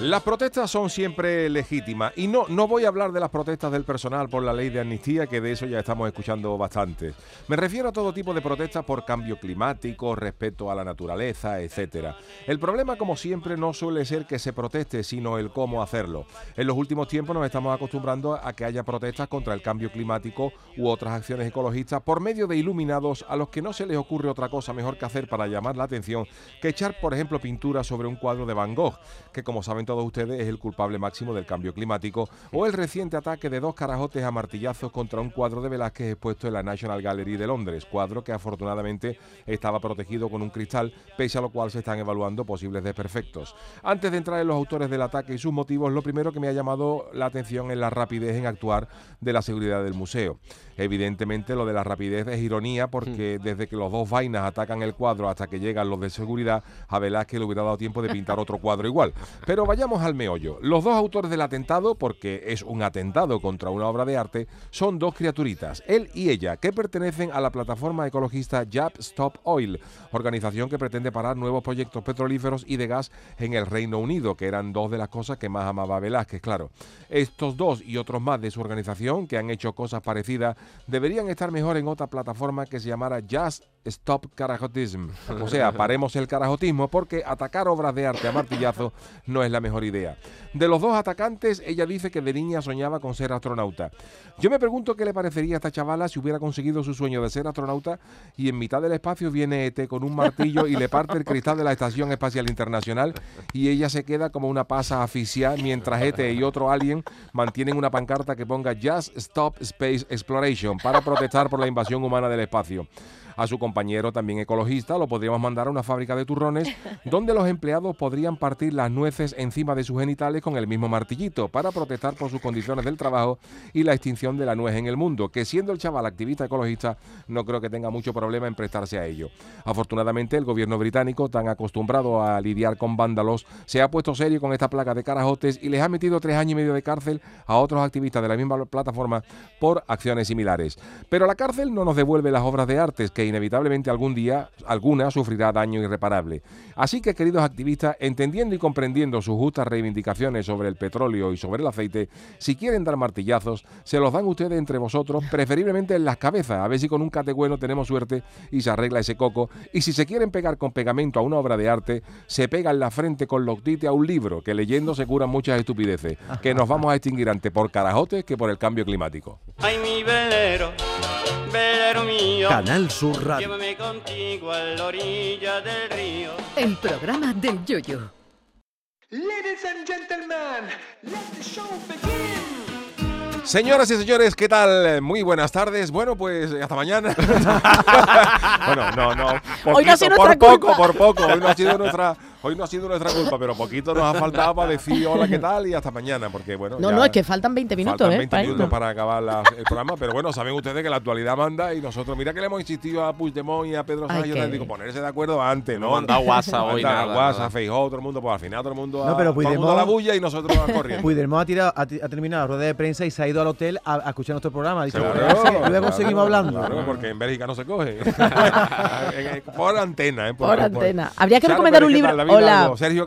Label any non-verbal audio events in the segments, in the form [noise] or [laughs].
Las protestas son siempre legítimas y no, no voy a hablar de las protestas del personal por la ley de amnistía, que de eso ya estamos escuchando bastante. Me refiero a todo tipo de protestas por cambio climático, respeto a la naturaleza, etcétera. El problema, como siempre, no suele ser que se proteste, sino el cómo hacerlo. En los últimos tiempos nos estamos acostumbrando a que haya protestas contra el cambio climático u otras acciones ecologistas por medio de iluminados a los que no se les ocurre otra cosa mejor que hacer para llamar la atención que echar, por ejemplo, pintura sobre un cuadro de Van Gogh, que como saben todos ustedes es el culpable máximo del cambio climático, o el reciente ataque de dos carajotes a martillazos contra un cuadro de Velázquez expuesto en la National Gallery de Londres, cuadro que afortunadamente estaba protegido con un cristal, pese a lo cual se están evaluando posibles desperfectos. Antes de entrar en los autores del ataque y sus motivos, lo primero que me ha llamado la atención es la rapidez en actuar de la seguridad del museo. Evidentemente lo de la rapidez es ironía porque desde que los dos vainas atacan el cuadro hasta que llegan los de seguridad, a Velázquez le hubiera dado tiempo de pintar otro cuadro igual. Pero vayamos al meollo. Los dos autores del atentado, porque es un atentado contra una obra de arte, son dos criaturitas, él y ella, que pertenecen a la plataforma ecologista Jab Stop Oil, organización que pretende parar nuevos proyectos petrolíferos y de gas en el Reino Unido, que eran dos de las cosas que más amaba Velázquez, claro. Estos dos y otros más de su organización, que han hecho cosas parecidas, deberían estar mejor en otra plataforma que se llamara Just Stop Carajotism. [laughs] O sea, paremos el carajotismo porque atacar obras de arte a martillazo no es la mejor idea. De los dos atacantes, ella dice que de niña soñaba con ser astronauta. Yo me pregunto qué le parecería a esta chavala si hubiera conseguido su sueño de ser astronauta y en mitad del espacio viene ET con un martillo y le parte el cristal de la Estación Espacial Internacional y ella se queda como una pasa asfixiada mientras ET y otro alien mantienen una pancarta que ponga Just Stop Space Exploration para protestar por la invasión humana del espacio. A su compañero, también ecologista, lo podríamos mandar a una fábrica de turrones [laughs] donde los empleados podrían partir las nueces encima de sus genitales con el mismo martillito para protestar por sus condiciones del trabajo y la extinción de la nuez en el mundo, que siendo el chaval activista ecologista no creo que tenga mucho problema en prestarse a ello. Afortunadamente el gobierno británico, tan acostumbrado a lidiar con vándalos, se ha puesto serio con esta placa de carajotes y les ha metido tres años y medio de cárcel a otros activistas de la misma plataforma por acciones similares. Pero la cárcel no nos devuelve las obras de arte que inevitablemente algún día alguna sufrirá daño irreparable. Así que, queridos activistas, entendiendo y comprendiendo sus justas reivindicaciones sobre el petróleo y sobre el aceite, si quieren dar martillazos, se los dan ustedes entre vosotros, preferiblemente en las cabezas, a ver si con un cate bueno tenemos suerte y se arregla ese coco. Y si se quieren pegar con pegamento a una obra de arte, se pega en la frente con loctite a un libro, que leyendo se curan muchas estupideces, que nos vamos a extinguir antes por carajotes que por el cambio climático. Ay, mi velero, velero mío. Canal Sur Radio. Llévame contigo a la orilla del río. El programa del Yoyo. Ladies and gentlemen, let the show begin. Señoras y señores, ¿qué tal? Muy buenas tardes. Bueno, pues hasta mañana. [laughs] bueno, no, no. Hoy no ha sido por nuestra poco, culpa. por poco. Hoy no ha sido nuestra, hoy no ha sido nuestra culpa, pero poquito nos ha faltado para decir hola, ¿qué tal? Y hasta mañana, porque bueno. No, no, es que faltan 20 minutos, faltan ¿eh? 20 para minutos para acabar la- el programa, pero bueno, saben ustedes que la actualidad manda y nosotros, mira que le hemos insistido a Puigdemont y a Pedro Sánchez, que- les digo, ponerse de acuerdo antes, ¿no? Manda WhatsApp hoy, Manda nada, WhatsApp. Feijóo, todo el mundo, pues al final todo el mundo, No, pero todo el mundo a la Puigdemont- bulla y nosotros a corriendo. Puigdemont ha, tirado, ha, terminado la rueda de prensa y se ha ido al hotel a, a escuchar nuestro programa. Ha dicho, Claro, "Ah, sí, luego claro, seguimos hablando. claro, porque en Bélgica no se coge. [laughs] [laughs] por antena, ¿eh? Por antena. Habría que Charo recomendar un ¿qué libro. Hola. Sergio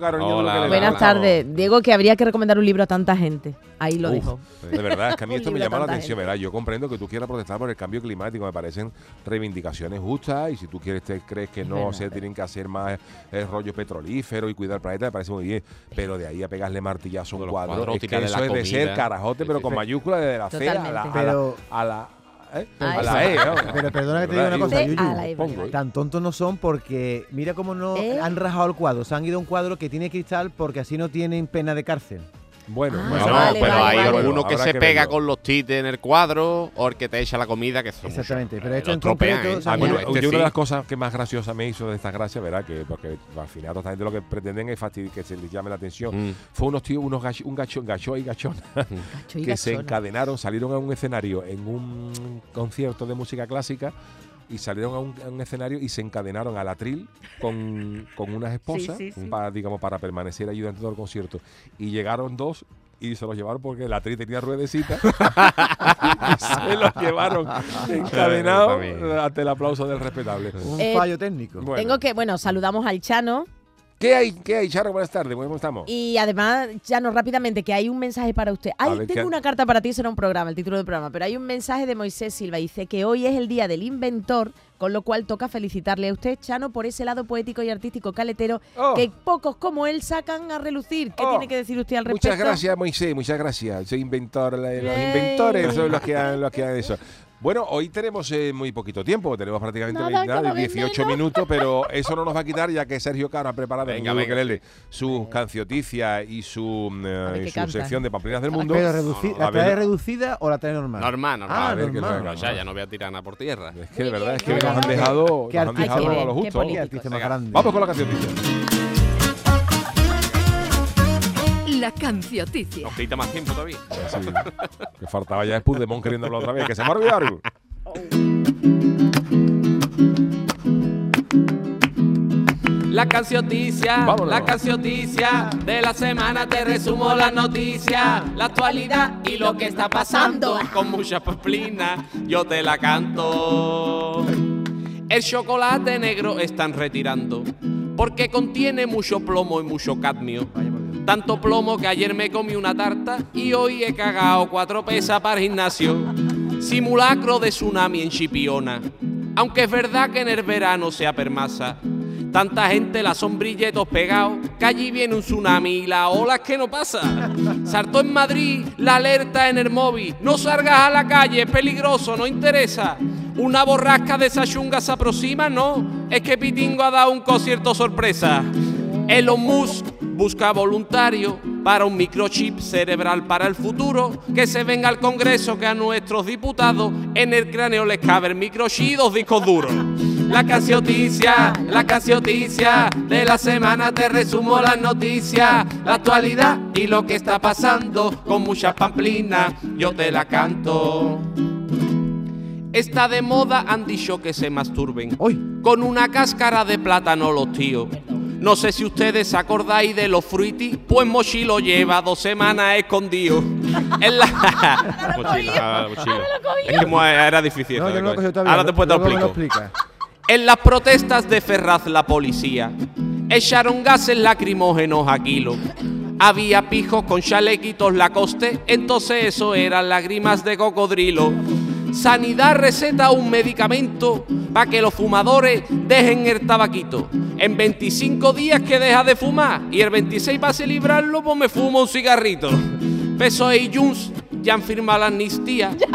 Buenas tardes. Diego, que habría que recomendar un libro a tanta gente. Ahí lo Uf, dejo. De verdad, es que a mí [laughs] esto me llama la atención, gente. ¿verdad? Yo comprendo que tú quieras protestar por el cambio climático, me parecen reivindicaciones justas y si tú quieres te crees que no verdad. se tienen que hacer más eh, rollo petrolífero y cuidar el planeta, me parece muy bien, pero de ahí a pegarle martillazo a un Los cuadro, es que eso es de ser carajote, pero con mayúscula de la C a la, a la, Pero- a la, ¿eh? A la E. ¿no? Pero perdona que te diga una cosa, Yuyu. ¿eh? Tan tontos no son porque mira cómo no ¿Eh? han rajado el cuadro. Se han ido a un cuadro que tiene cristal porque así no tienen pena de cárcel. Bueno, Ah, bueno, No, vale, pero vale, hay vale. alguno que se pega verlo. con los tites en el cuadro o el que te echa la comida, que son Exactamente, muchos. pero esto en concreto, ¿eh? A mí, yo este una de las cosas que más graciosa me hizo de estas gracias, ¿verdad? Que porque al final toda esta gente lo que pretenden es fastidiar, que se les llame la atención. Mm. Fue unos tíos, unos gach- un gachón, gacho y gachona, [laughs] Gacho y que se encadenaron, salieron a un escenario en un concierto de música clásica y salieron a un, a un escenario y se encadenaron al atril con, con unas esposas sí, sí. para digamos para permanecer allí durante todo el concierto y llegaron dos y se los llevaron porque el atril tenía ruedecita [laughs] se los llevaron encadenados ante el aplauso del respetable. un Eh, fallo técnico. Bueno. Tengo que, bueno, saludamos al Chano ¿Qué hay? ¿Qué hay, Charo? Buenas tardes, ¿cómo estamos? y además, Chano, rápidamente, que hay un mensaje para usted. Ay, ver, tengo ¿qué- una carta para ti, será un programa, el título del programa, pero hay un mensaje de Moisés Silva. Dice que hoy es el día del inventor, con lo cual toca felicitarle a usted, Chano, por ese lado poético y artístico caletero Oh. que pocos como él sacan a relucir. ¿Qué Oh. tiene que decir usted al respecto? Muchas gracias, Moisés, muchas gracias. Soy inventor, la- los inventores son los que los que han eso. Bueno, hoy tenemos eh, muy poquito tiempo, tenemos prácticamente Nada, nada, cada vez 18 menos. minutos, pero [laughs] eso no nos va a quitar ya que Sergio Caro ha preparado Venga, en venga. ukelele sus cancioticias y su, eh, A ver y su sección de Pamplinas del Mundo. Pero ¿La trae reducida o la trae normal? Normal, normal. Ah, A ver, que normal. no- No, ya, ya no voy a tirar nada por tierra. Es que de verdad bien, es que nos han dejado, nos han dejado a lo justo. Vamos con la canción. La cancioticia. Nos quita más tiempo todavía. Sí, que faltaba ya es Puigdemont queriendo hablar otra vez, que se me ha olvidado. La cancioticia, Vámonos. la cancioticia de la semana te resumo las noticias, la actualidad y lo que está pasando. Con mucha pamplina yo te la canto. El chocolate negro están retirando porque contiene mucho plomo y mucho cadmio. Tanto plomo que ayer me comí una tarta y hoy he cagado cuatro pesas para el gimnasio. Simulacro de tsunami en Chipiona. Aunque es verdad que en el verano se apermasa. Tanta gente la sombrilletos pegados, que allí viene un tsunami y la ola es que no pasa. Saltó en Madrid la alerta en el móvil. No salgas a la calle, es peligroso, no interesa. Una borrasca de esa chunga se aproxima, no. Es que Pitingo ha dado un concierto sorpresa. Elon Musk busca voluntario para un microchip cerebral para el futuro. Que se venga al Congreso que a nuestros diputados en el cráneo les cabe el microchip dos discos duros. La cancioticia, la cancioticia de la semana te resumo las noticias, la actualidad y lo que está pasando con muchas pamplinas. Yo te la canto. Está de moda, han dicho que se masturben. Uy, Con una cáscara de plátano los tíos. No sé si ustedes acordáis de los fruitis, pues Mochilo lleva dos semanas escondido. [laughs] En la... Es que era difícil. no, yo no lo. Ahora después te lo explico. En las protestas de Ferraz la policía echaron gases lacrimógenos a kilo. Había pijos con chalequitos Lacoste, entonces eso eran lágrimas de cocodrilo. Sanidad receta un medicamento para que los fumadores dejen el tabaquito. En 25 días que deja de fumar y el 26 para celebrarlo pues me fumo un cigarrito. PSOE y Junts ya han firmado la amnistía. [laughs]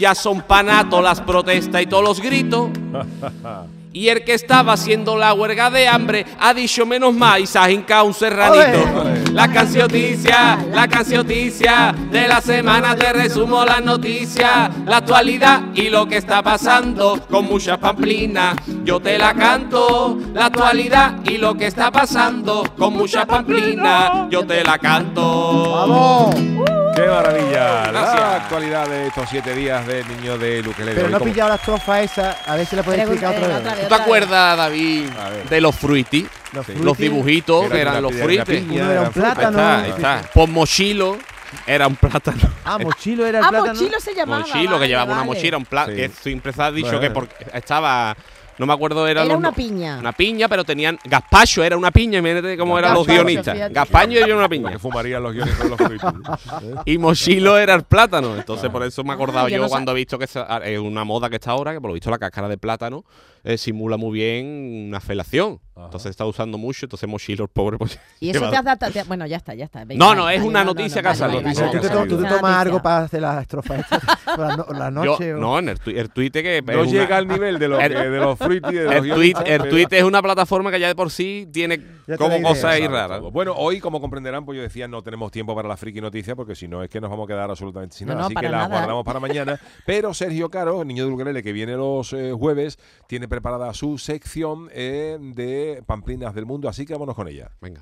Ya son panatos las protestas y todos los gritos. [laughs] Y el que estaba haciendo la huelga de hambre ha dicho menos mal y se ha hincado un serranito. La cancioticia, la cancioticia de la semana te resumo las noticias, la actualidad y lo que está pasando con muchas pamplinas. Yo te la canto, la actualidad y lo que está pasando con muchas pamplinas. Yo te la canto. ¡Vamos! ¡Qué maravilla! Gracias. La actualidad de estos siete días del niño de Luquelele. Pero no he pillado la estrofa esa, a ver si la puedes Pregunta- explicar otra otra vez. ¿Tú te acuerdas, David, de los fruitis? Los Sí. Los dibujitos Era eran una los fruitis. una Uno era un fruta. Ahí plátano. está, ahí está. Pues Mochilo era un plátano. Ah, mochilo era el Ah, plátano. Mochilo se llamaba. Mochilo que vale, llevaba una vale. mochila, un plátano. Sí. Que siempre se ha dicho Bueno. que porque estaba. No me acuerdo, era, Era los- una piña. Una piña, pero tenían. Gazpacho era una piña, imagínate cómo eran los guionistas. Gazpaño era una Lo piña. que fumarían los guiones con los. [laughs] Y Mochilo era el plátano. Entonces, por eso me acordaba Ah, yo yo no sa- cuando he visto que esa- es una moda que está ahora, que por lo visto la cáscara de plátano eh, simula muy bien una felación. Ajá. Entonces está usando mucho, entonces Mochilos, pobre, pues... [laughs] Y eso te has dado. te- Bueno, ya está, ya está. venga, No, no, es una no, no, noticia no, vale, vale, ¿Tú, te, vale, tú te una tomas algo para hacer las estrofas estas [laughs] la, no- la Yo- noche? o- no, en el, tui- el Twitter que... No llega una- al nivel de los, [laughs] de los fruity de los El tweet, guionistas, el tweet es una plataforma que ya de por sí tiene como cosas ahí raras. Bueno, hoy, como comprenderán, pues yo decía, no tenemos tiempo para la friki noticia, porque si no es que nos vamos a quedar absolutamente sin nada. Así que la guardamos para mañana. Pero Sergio Caro, el niño de ukelele que viene los eh, jueves, tiene preparada su sección eh, de pamplinas del mundo. Así que vámonos con ella. Venga.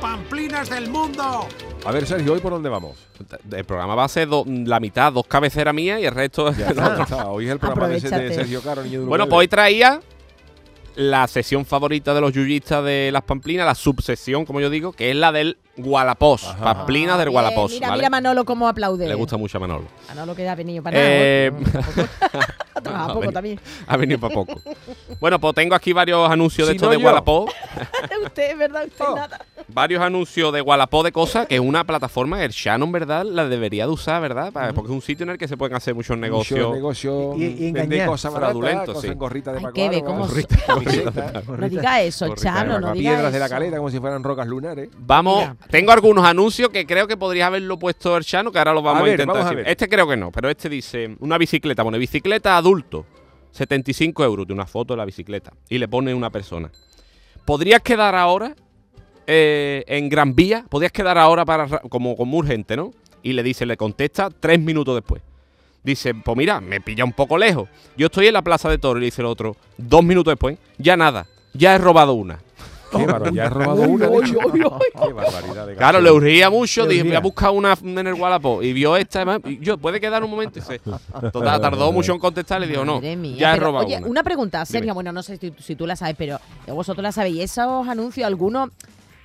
¡Pamplinas del mundo! A ver, Sergio, ¿hoy por dónde vamos? El programa va a ser do- la mitad, dos cabeceras mías y el resto... Ya está, ya está. Hoy es el programa de. Sergio Caro, niño de Bueno, pues hoy traía la sesión favorita de los yuyistas de las pamplinas, la subsesión, como yo digo, que es la del Gualapós. Ajá. Pamplinas del Bien, Gualapós. Mira, ¿vale? mira Manolo cómo aplaude. Le gusta mucho a Manolo. Manolo que ha venido para nada. Eh, Ha [laughs] trabajado poco también. Ha venido para poco. [laughs] Bueno, pues tengo aquí varios anuncios de esto no de. Gualapó. [laughs] usted, verdad, usted Oh. nada. Varios anuncios de Gualapó de cosas, que es una plataforma, el Shannon, ¿verdad? La debería de usar, ¿verdad? Porque es un sitio en el que se pueden hacer muchos negocios. Mucho negocio, Y- y engañar. cosas cosas sí. gorrita de Ay, cómo No diga eso, Chano, no diga piedras de la caleta como si fueran rocas lunares. Vamos, Mira. Tengo algunos anuncios que creo que podría haberlo puesto el Chano, que ahora lo vamos a, ver, intentar. vamos a decir. ver. Este creo que no, pero este dice una bicicleta, pone bicicleta adulto, 75 euros de una foto de la bicicleta y le pone una persona. ¿Podrías quedar ahora eh, en Gran Vía? ¿Podrías quedar ahora para ra- como, como urgente, no? Y le dice, le contesta tres minutos después. Dice, pues mira, me pilla un poco lejos. Yo estoy en la plaza de Toro y le dice el otro, dos minutos después, ya nada, ya he robado una. Qué ya has robado una. [laughs] Qué barbaridad de Claro, le urgía mucho, Le dije, voy a buscar una en el Wallapop. Y vio esta, además, y yo, ¿puede quedar un momento? Y se, total, tardó mucho en contestar, le digo, no, Madre mía, ya he pero, robado Oye, una. una pregunta, Sergio, Dime. bueno, no sé si, si tú la sabes, pero vosotros la sabéis. ¿Esos anuncios, alguno,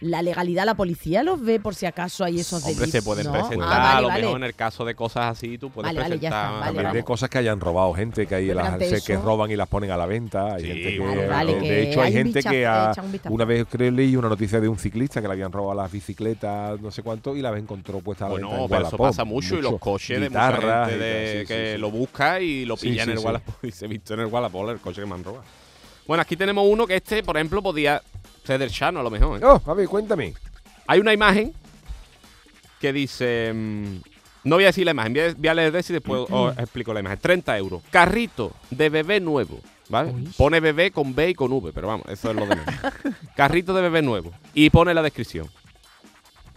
la legalidad, la policía los ve por si acaso hay esos Hombre, delitos? se pueden ¿no? presentar, Ah, vale, a lo vale. mejor en el caso de cosas así, tú puedes Vale, presentar. está, vale, También vale. de cosas que hayan robado gente que hay las ante que eso- roban y las ponen a la venta. Hay Sí, gente que, vale, vale, de que hecho, hay gente que ha- una vez creo leí una noticia de un ciclista que le habían robado las bicicletas, no sé cuánto, y las encontró puestas a la Bueno, venta. en pero eso Wallapop. pasa mucho, y los Mucho. coches de mucha gente de- sí, que sí, lo busca y lo Sí, pilla sí, en el. Wallapop y se ha visto en el Wallapop el coche que me han robado. Bueno, aquí tenemos uno que este, por ejemplo, podía ser del Chano a lo mejor. ¿eh? Oh, a ver, cuéntame. Hay una imagen que dice. mm, no voy a decir la imagen, voy a, voy a leer y después os explico la imagen. 30 euros. Carrito de bebé nuevo. ¿Vale? Pone bebé con B y con V, pero vamos, eso es lo de menos. [laughs] Carrito de bebé nuevo. Y pone la descripción.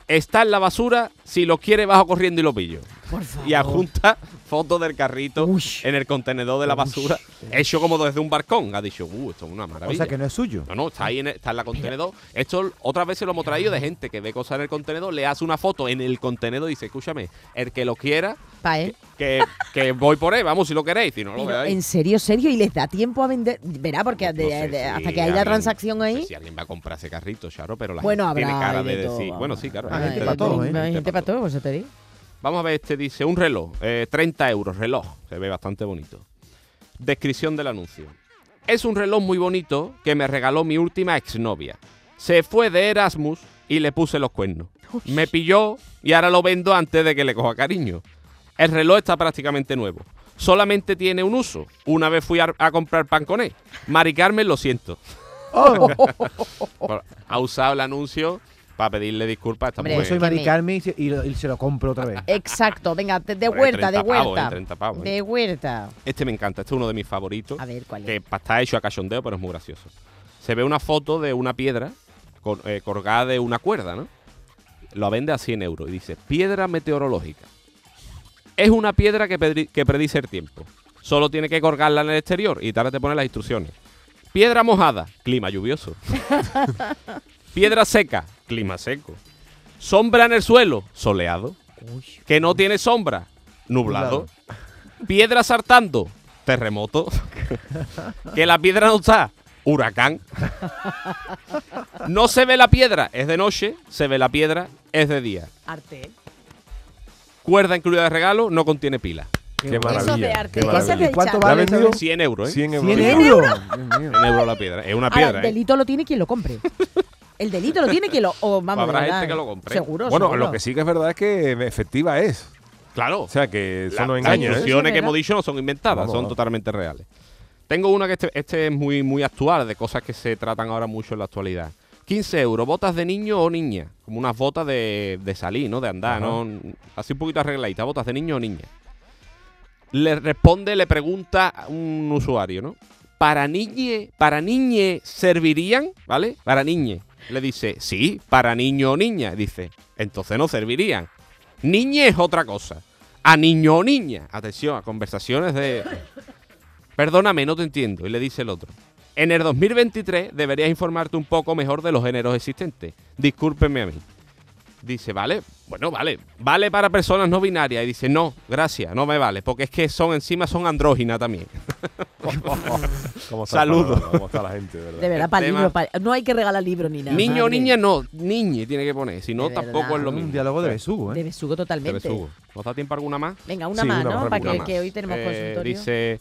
Está en la basura, si lo quiere bajo corriendo y lo pillo. Por [laughs] favor. Y adjunta fotos del carrito Uy. en el contenedor de la basura, hecho como desde un barcón. Ha dicho, uh, esto es una maravilla. O sea que no es suyo. No, no, está ahí en, el- está en la contenedor. Esto otras veces lo hemos traído de gente que ve cosas en el contenedor, le hace una foto en el contenedor y dice, escúchame, el que lo quiera, Pa' él. que, que voy por él, vamos, si lo queréis, si no lo veáis. en serio, serio, y les da tiempo a vender. Verá, porque No de- sé de- si hasta que haya alguien- transacción no sé ahí. si alguien va a comprar ese carrito, Charo, pero la Bueno, gente tiene cara de, de todo, decir. vamos. Bueno, sí, claro. Hay gente gente pa' de todo. ¿eh? Hay gente para todo, pues eso te digo. Vamos a ver, este dice un reloj, eh, 30 euros, reloj, se ve bastante bonito. Descripción del anuncio. Es un reloj muy bonito que me regaló mi última exnovia. Se fue de Erasmus y le puse los cuernos. Me pilló y ahora lo vendo antes de que le coja cariño. El reloj está prácticamente nuevo. Solamente tiene un uso. Una vez fui a, a comprar pan con él. Mari Carmen, lo siento. [laughs] Oh, [laughs] ha usado el anuncio para pedirle disculpas a esta Hombre, yo mujer. soy que Mari me- Carmen y, se- y lo- y se lo compro otra vez. Exacto, venga, de, de Hombre, huerta, de 30 pavos, huerta. eh, 30 pavos, eh. De huerta. Este me encanta, este es uno de mis favoritos. A ver, ¿cuál que es? pa- está hecho a cachondeo, pero es muy gracioso. Se ve una foto de una piedra cor- eh, colgada de una cuerda, ¿no? Lo vende a 100 euros y dice, piedra meteorológica. Es una piedra que, pedri- que predice el tiempo. Solo tiene que colgarla en el exterior y ahora te pone las instrucciones. Piedra mojada, clima lluvioso. [laughs] piedra seca, clima seco. Sombra en el suelo, soleado. Que no tiene sombra, nublado. Piedra saltando, terremoto. [laughs] que la piedra no está, huracán. No se ve la piedra, es de noche, se ve la piedra, es de día. Arte. Cuerda incluida de regalo, no contiene pila. Qué Eso de maravilla. arte. qué Ese maravilla. de ¿Cuánto Chano. ¿La ha vale? vendido? 100 euros, ¿eh? 100 euros. 100 euros. Dios mío. 100 euros la piedra. Es una Ahora, piedra, el ¿eh? delito lo tiene quien lo compre. [laughs] El delito lo tiene quien lo. O vamos, Habrá gente que lo compre. Seguro. Bueno, seguro. lo que sí que es verdad es que efectiva es. Claro. O sea que eso La- no las engaña, ¿eh? instrucciones Sí, que hemos dicho no son inventadas, Vamos, son vamos. totalmente reales. Tengo una que este, este es muy, muy actual, de cosas que se tratan ahora mucho en la actualidad. 15 euros, botas de niño o niña. Como unas botas de, de salir, ¿no? De andar, Ajá. ¿no? Así un poquito arregladitas, botas de niño o niña. Le responde, le pregunta a un usuario, ¿no? ¿Para niñe, para niñe servirían? ¿Vale? Para niñe. Le dice, sí, para niño o niña. Dice, entonces no servirían. Niñe es otra cosa. A niño o niña. Atención, a conversaciones de... Perdóname, no te entiendo. Y le dice el otro. En el 2023 deberías informarte un poco mejor de los géneros existentes. Discúlpeme a mí. Dice, vale, bueno, vale, vale para personas no binarias. Y dice, no, gracias, no me vale, porque es que son encima son andróginas también. [laughs] ¿Cómo está, Saludos. ¿Cómo está la gente, de verdad? De verdad, para libro, no hay que regalar libros ni nada. Niño o niña no, niñe tiene que poner, si no De tampoco es lo Un mismo. diálogo de besugo, De ¿eh? besugo De totalmente. besugo. ¿Nos da tiempo alguna más? Venga, una Sí, más, una ¿no? más, Para que, más. que hoy tenemos Eh, consultorio. Dice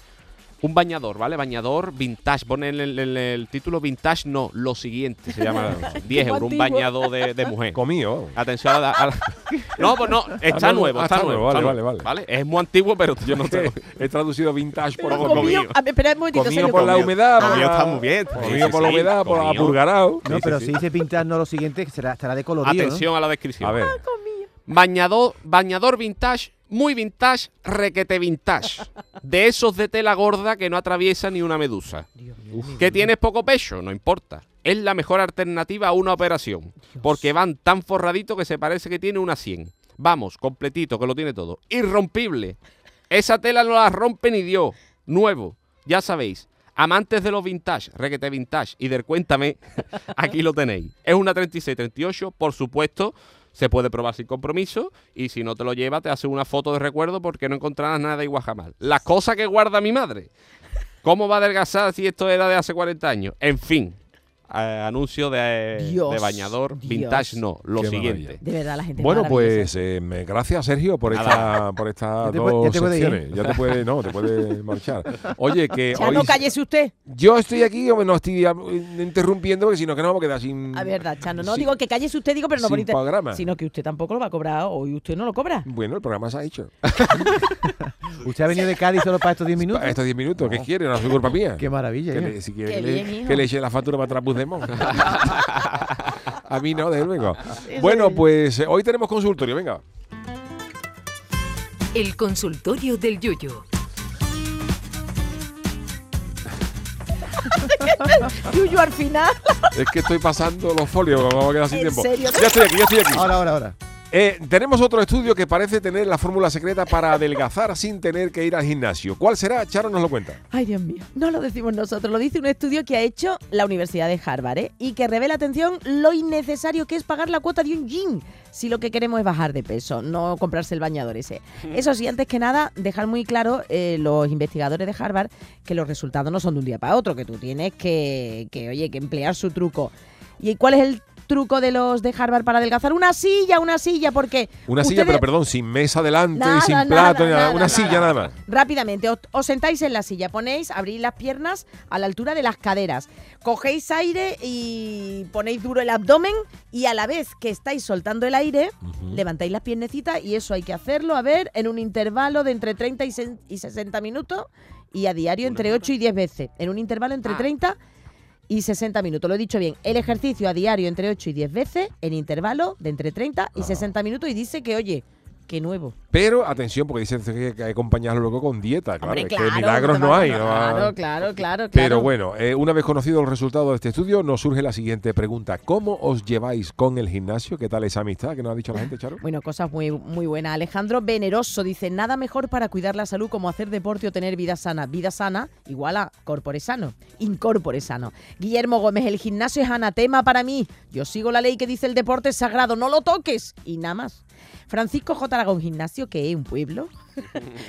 un bañador, ¿vale? Bañador vintage. Pone en el, título vintage, no, lo siguiente se llama [laughs] 10 euros. Un bañador de, de mujer. Comido. Atención a la, a la- [laughs] No, pues no, está Ah, nuevo, ah, está, está nuevo. nuevo, está vale, nuevo, vale, Es muy antiguo, pero yo no tengo. [laughs] He traducido vintage por, Poco por, Comido- comido. a ver, espera un momentito, comido serio. por la humedad. la- está muy bien. Comido Sí, por la humedad, por apurgarao. No, pero sí, si dice pintar no lo siguiente, será, estará de colorido, ¿no? Atención a la descripción. A ver, Bañador, bañador vintage, muy vintage, requete vintage. De esos de tela gorda que no atraviesa ni una medusa. Que tienes poco pecho, no importa. Es la mejor alternativa a una operación. Porque van tan forraditos que se parece que tiene una 100. Vamos, completito, que lo tiene todo. Irrompible. Esa tela no la rompe ni Dios. Nuevo. Ya sabéis. Amantes de los vintage, requete vintage y del cuéntame, [laughs] aquí lo tenéis. Es una 36-38, por supuesto, se puede probar sin compromiso y si no te lo lleva te hace una foto de recuerdo porque no encontrarás nada igual jamás. La cosa que guarda mi madre. ¿Cómo va a adelgazar si esto era de hace 40 años? En fin, eh, anuncio de, Dios, de bañador Dios. vintage no, lo Qué siguiente. De verdad, la gente Bueno, pues eh, gracias Sergio por esta por estas [laughs] Ya te dos ya te puede ir. secciones. Ya te puede, no, te puede [laughs] marchar. Oye, que Ya hoy no cállese usted. yo estoy aquí, hombre, no estoy ah, interrumpiendo porque si no que no vamos a quedar sin A verdad, Chano. No digo que cállese usted, digo, pero no Sin por inter- programa. Sino que usted tampoco lo va a cobrar. Hoy usted no lo cobra. Bueno, el programa se ha hecho. [laughs] ¿Usted ha venido de Cádiz solo para estos 10 minutos? Estos 10 minutos, ¿qué quiere? No es culpa mía. Qué maravilla, Que le, si quiere Qué que, le, que le eche la factura para atrás [laughs] A mí no, desde luego. Eso Bueno, es. pues eh, hoy tenemos consultorio, venga. El consultorio del Yuyo. [laughs] Yuyu al final. Es que estoy pasando los folios, vamos a quedar sin ¿En tiempo. serio? Ya estoy aquí, ya estoy aquí. Ahora, ahora, ahora. Eh, tenemos otro estudio que parece tener la fórmula secreta para adelgazar sin tener que ir al gimnasio. ¿Cuál será? Charo nos lo cuenta. Ay, Dios mío. No lo decimos nosotros, lo dice un estudio que ha hecho la Universidad de Harvard ¿eh? y que revela, atención, lo innecesario que es pagar la cuota de un gym si lo que queremos es bajar de peso, no comprarse el bañador ese. Eso sí, antes que nada, dejar muy claro eh, los investigadores de Harvard que los resultados no son de un día para otro, que tú tienes que, que, oye, que emplear su truco. ¿Y cuál es el truco de los de Harvard para adelgazar? Una silla, una silla, porque... Una silla, pero perdón, sin mesa delante Nada, y sin nada, plato, nada. una silla nada más. Rápidamente, os, os sentáis en la silla, ponéis, abrís las piernas a la altura de las caderas, cogéis aire y ponéis duro el abdomen y a la vez que estáis soltando el aire, levantáis las piernecitas y eso hay que hacerlo, a ver, en un intervalo de entre 30 y, y 60 minutos y a diario entre 8 y 10 veces, en un intervalo entre 30 y 60 minutos. Lo he dicho bien, el ejercicio a diario entre 8 y 10 veces, en intervalo de entre 30 y 60 minutos y dice que, oye, qué nuevo. Que atención, porque dicen que hay que acompañarlo luego con dieta. Claro, Hombre, es que claro, milagros no hay. no va- Claro, claro, claro. Pero claro. bueno, eh, una vez conocido el resultado de este estudio, nos surge la siguiente pregunta. ¿Cómo os lleváis con el gimnasio? ¿Qué tal esa amistad que nos ha dicho la gente, Charo? Bueno, cosas muy, muy buenas. Alejandro Veneroso dice, nada mejor para cuidar la salud como hacer deporte o tener vida sana. Vida sana igual a corpore sano, incorpore sano. Guillermo Gómez, el gimnasio es anatema para mí. Yo sigo la ley que dice el deporte es sagrado, no lo toques. Y nada más. Francisco J. Aragón, gimnasio, que es un pueblo.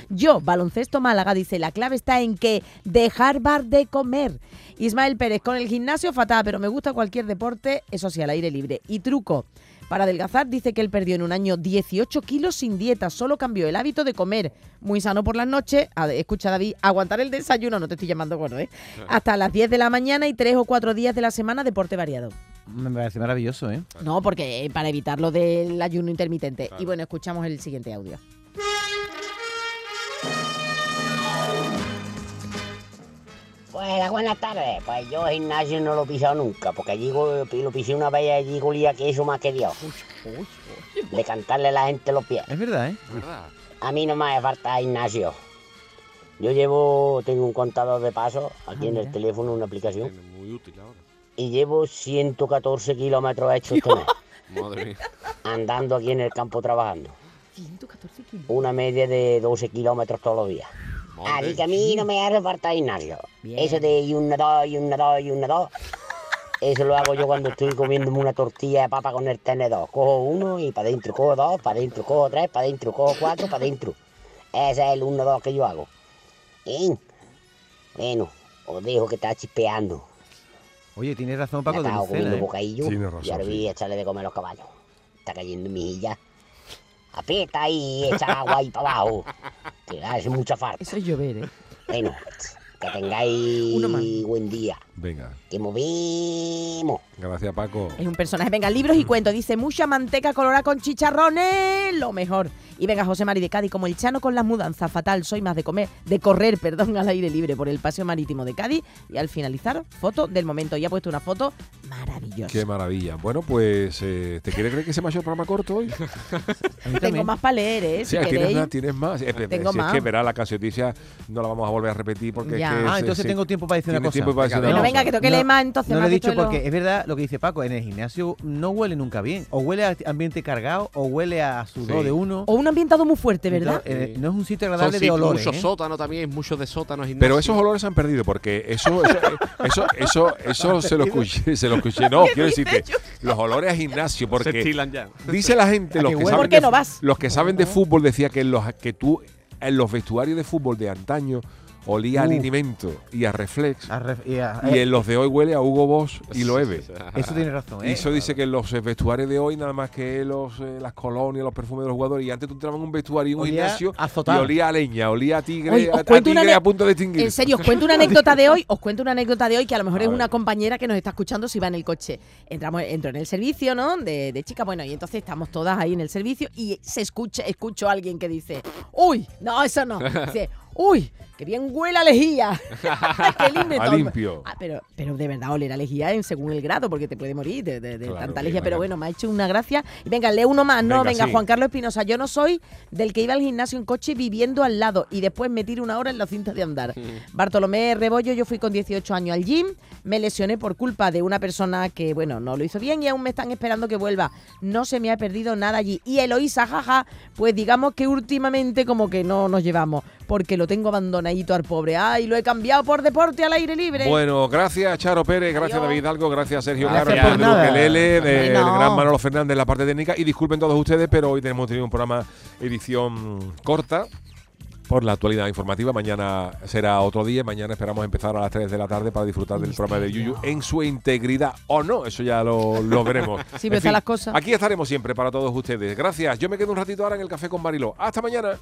Yo, baloncesto Málaga, dice, la clave está en que dejar bar de comer. Ismael Pérez, con el gimnasio fatal, pero me gusta cualquier deporte, eso sí, al aire libre. Y truco, para adelgazar, dice que él perdió en un año 18 kilos sin dieta, solo cambió el hábito de comer muy sano por las noches. A escucha, David, aguantar el desayuno, no te estoy llamando gordo, ¿eh? Hasta las 10 de la mañana y 3 o 4 días de la semana deporte variado. Me parece maravilloso, ¿eh? No, porque eh, para evitar lo del ayuno intermitente. Y bueno, escuchamos el siguiente audio. Pues buenas tardes. Pues yo gimnasio no lo he pisado nunca, porque allí lo pisé una vez y allí golía que eso más que Dios. De cantarle a la gente los pies. Es verdad, ¿eh? A mí no me hace falta gimnasio. Yo llevo, tengo un contador de pasos aquí ah, en el teléfono, una aplicación. Muy útil ahora y llevo 114 kilómetros hechos este mes, Madre mía. andando aquí en el campo trabajando. 114 kilos. Una media de 12 kilómetros todos los días. Madre. Así que a mí no me hace falta gimnasio. Bien. Eso de y una, dos, y una, dos, y una, dos. Eso lo hago yo cuando estoy comiéndome una tortilla de papa con el tenedor. Cojo uno y para adentro, cojo dos, para adentro, cojo tres, para adentro, cojo cuatro, para adentro. Ese es el uno, dos que yo hago. ¿Eh? Bueno, os dejo que está chispeando. Oye, tienes razón, Me Paco, de estaba comiendo Lucena, ¿eh? bocadillo Tienes razón, y ahora voy sí. a echarle de comer a los caballos. Está cayendo mijilla. Aprieta ahí, echa agua ahí para abajo. Que hace mucha falta. Eso es llover, ¿eh? Bueno, que tengáis Uno más. buen día. Venga, Que movemos. gracias Paco. Es un personaje. Venga, libros y cuentos. Dice, mucha manteca colorada con chicharrones, lo mejor. Y venga, José Mari de Cádiz, como el chano con las mudanzas, fatal, soy más de comer, de correr, perdón, al aire libre por el paseo marítimo de Cádiz. Y al finalizar, foto del momento. Y ha puesto una foto maravillosa. Qué maravilla. Bueno, pues, eh, ¿te quieres creer que se me ha hecho el programa corto hoy? [laughs] Tengo más para leer, ¿eh? Si Sí, tienes más, tienes más. Eh, Tengo si más. Es que verá la no la vamos a volver a repetir porque Ya. es que Ah, entonces tengo tiempo para decir una cosa. tiempo para decir una Bueno, venga, que tengo que leer más entonces. No más lo he de dicho de lo- porque es verdad lo que dice Paco, en el gimnasio no huele nunca bien. O huele a ambiente cargado o huele a sudor Sí. de uno. O un ambientado muy fuerte, ¿verdad? Entonces, eh, no es un sitio Son agradable de sitios, olores. mucho ¿eh? sótano también, mucho de sótanos Pero esos olores se han perdido porque eso, eso, eso, eso, eso [laughs] se lo escuché, se lo escuché. No, quiero decirte, los olores a gimnasio se porque estilan ya. dice la gente, ¿A [laughs] los que saben ¿Por qué de no vas? los que saben de fútbol decía que los que tú en los vestuarios de fútbol de antaño olía a Uh. linimento y a reflex A ref- y a- y eh, en los de hoy huele a Hugo Boss y Loewe. [laughs] Eso tiene razón. Y ¿eh? eso dice que en los eh, vestuarios de hoy, nada más que los, eh, las colonias, los perfumes de los jugadores, y antes tú entrabas en un vestuario, en un gimnasio, a y olía a leña, olía a tigre, Oye, os a, a cuento una tigre a punto de extinguir. En serio, os cuento una [laughs] anécdota de hoy, os cuento una anécdota de hoy que a lo mejor A es ver. una compañera que nos está escuchando si va en el coche. Entramos, entro en el servicio, ¿no? De, de chica, bueno, y entonces estamos todas ahí en el servicio y se escucha, escucho a alguien que dice, uy, no, eso no. [laughs] Dice, uy, que bien huele a lejía. [laughs] Qué limpio. A limpio. Ah, pero, pero de verdad oler a lejía en según el grado, porque te puede morir de, de- de Claro, tanta lejía. Pero bueno, me ha hecho una gracia. Venga, lee uno más, ¿no? Venga, Venga, sí. Juan Carlos Espinosa, yo no soy del que iba al gimnasio en coche viviendo al lado y después me tiro una hora en la cinta de andar. [laughs] Bartolomé Rebollo, yo fui con 18 años al gym, me lesioné por culpa de una persona que, bueno, no lo hizo bien y aún me están esperando que vuelva. No se me ha perdido nada allí. Y Eloísa, jaja, pues digamos que últimamente como que no nos llevamos, porque lo tengo abandonadito al pobre. Ay, lo he cambiado por deporte al aire libre. Bueno, gracias Charo Pérez, gracias Adiós. David Hidalgo, gracias Sergio Gracias Caro, por de. Ukelele, no. gran Manolo Fernández en la parte técnica y disculpen todos ustedes, pero hoy tenemos tenido un programa edición corta por la actualidad informativa. Mañana será otro día. Mañana esperamos empezar a las 3 de la tarde para disfrutar del programa de Yuyu en su integridad o no. Eso ya lo, lo veremos. [laughs] Sí, En las cosas. Aquí estaremos siempre para todos ustedes. Gracias. Yo me quedo un ratito ahora en el café con Mariló. Hasta mañana.